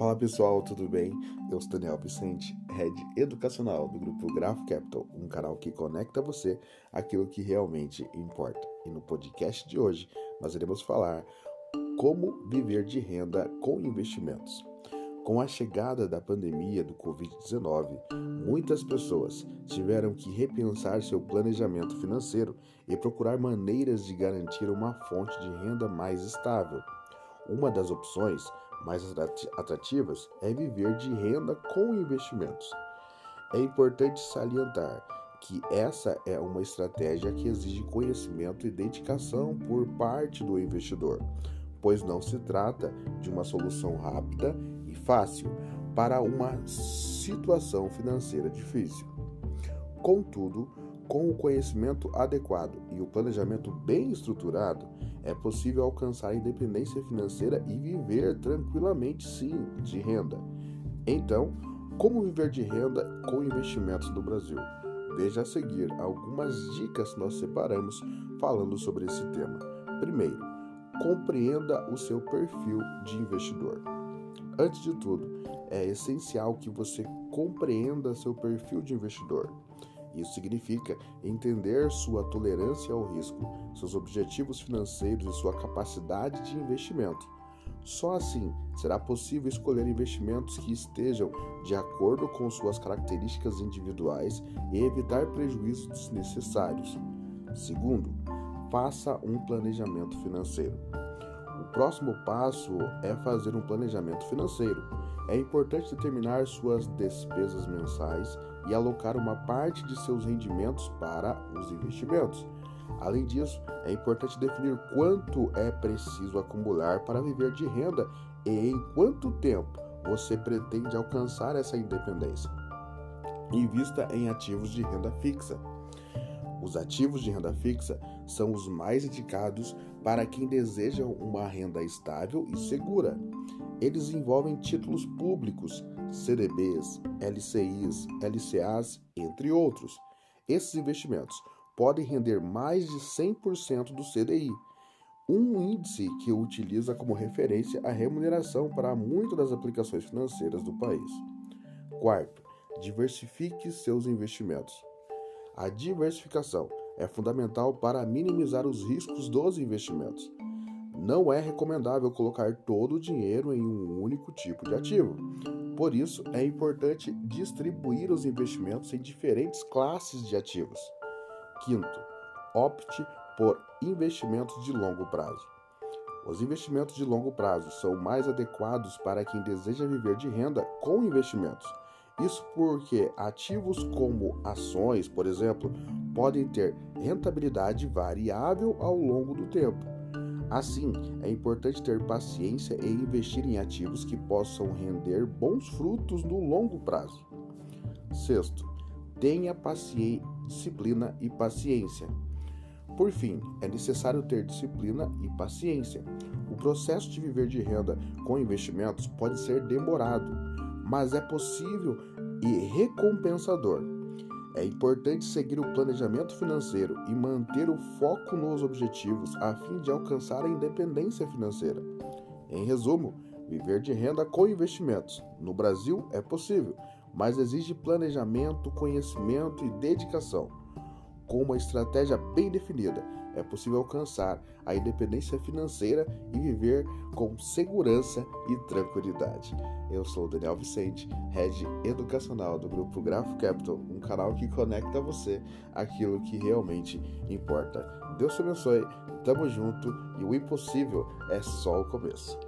Fala pessoal, tudo bem? Eu sou Daniel Vicente, Head Educacional do grupo Graph Capital, um canal que conecta você aquilo que realmente importa. E no podcast de hoje nós iremos falar como viver de renda com investimentos. Com a chegada da pandemia do Covid-19, muitas pessoas tiveram que repensar seu planejamento financeiro e procurar maneiras de garantir uma fonte de renda mais estável. Uma das opções mais atrativas é viver de renda com investimentos. É importante salientar que essa é uma estratégia que exige conhecimento e dedicação por parte do investidor, pois não se trata de uma solução rápida e fácil para uma situação financeira difícil. Contudo, com o conhecimento adequado e o planejamento bem estruturado, é possível alcançar independência financeira e viver tranquilamente, sim, de renda. Então, como viver de renda com investimentos no Brasil? Veja a seguir algumas dicas que nós separamos falando sobre esse tema. Primeiro, compreenda o seu perfil de investidor. Antes de tudo, é essencial que você compreenda seu perfil de investidor. Isso significa entender sua tolerância ao risco, seus objetivos financeiros e sua capacidade de investimento. Só assim será possível escolher investimentos que estejam de acordo com suas características individuais e evitar prejuízos desnecessários. Segundo, faça um planejamento financeiro. O próximo passo é fazer um planejamento financeiro. É importante determinar suas despesas mensais e alocar uma parte de seus rendimentos para os investimentos. Além disso, é importante definir quanto é preciso acumular para viver de renda e em quanto tempo você pretende alcançar essa independência. Invista em ativos de renda fixa. Os ativos de renda fixa são os mais indicados para quem deseja uma renda estável e segura. Eles envolvem títulos públicos, CDBs, LCIs, LCAs, entre outros. Esses investimentos podem render mais de 100% do CDI, um índice que utiliza como referência a remuneração para muitas das aplicações financeiras do país. Quarto, diversifique seus investimentos. A diversificação é fundamental para minimizar os riscos dos investimentos. Não é recomendável colocar todo o dinheiro em um único tipo de ativo. Por isso, é importante distribuir os investimentos em diferentes classes de ativos. Quinto, opte por investimentos de longo prazo. Os investimentos de longo prazo são mais adequados para quem deseja viver de renda com investimentos. Isso porque ativos como ações, por exemplo, podem ter rentabilidade variável ao longo do tempo. Assim, é importante ter paciência e investir em ativos que possam render bons frutos no longo prazo. Sexto, tenha paciência, disciplina e paciência. Por fim, é necessário ter disciplina e paciência. O processo de viver de renda com investimentos pode ser demorado, mas é possível e recompensador. É importante seguir o planejamento financeiro e manter o foco nos objetivos a fim de alcançar a independência financeira. Em resumo, viver de renda com investimentos no Brasil é possível, mas exige planejamento, conhecimento e dedicação. Com uma estratégia bem definida, é possível alcançar a independência financeira e viver com segurança e tranquilidade. Eu sou Daniel Vicente, Head Educacional do Grupo Grafo Capital, um canal que conecta você aquilo que realmente importa. Deus te abençoe, tamo junto e o impossível é só o começo.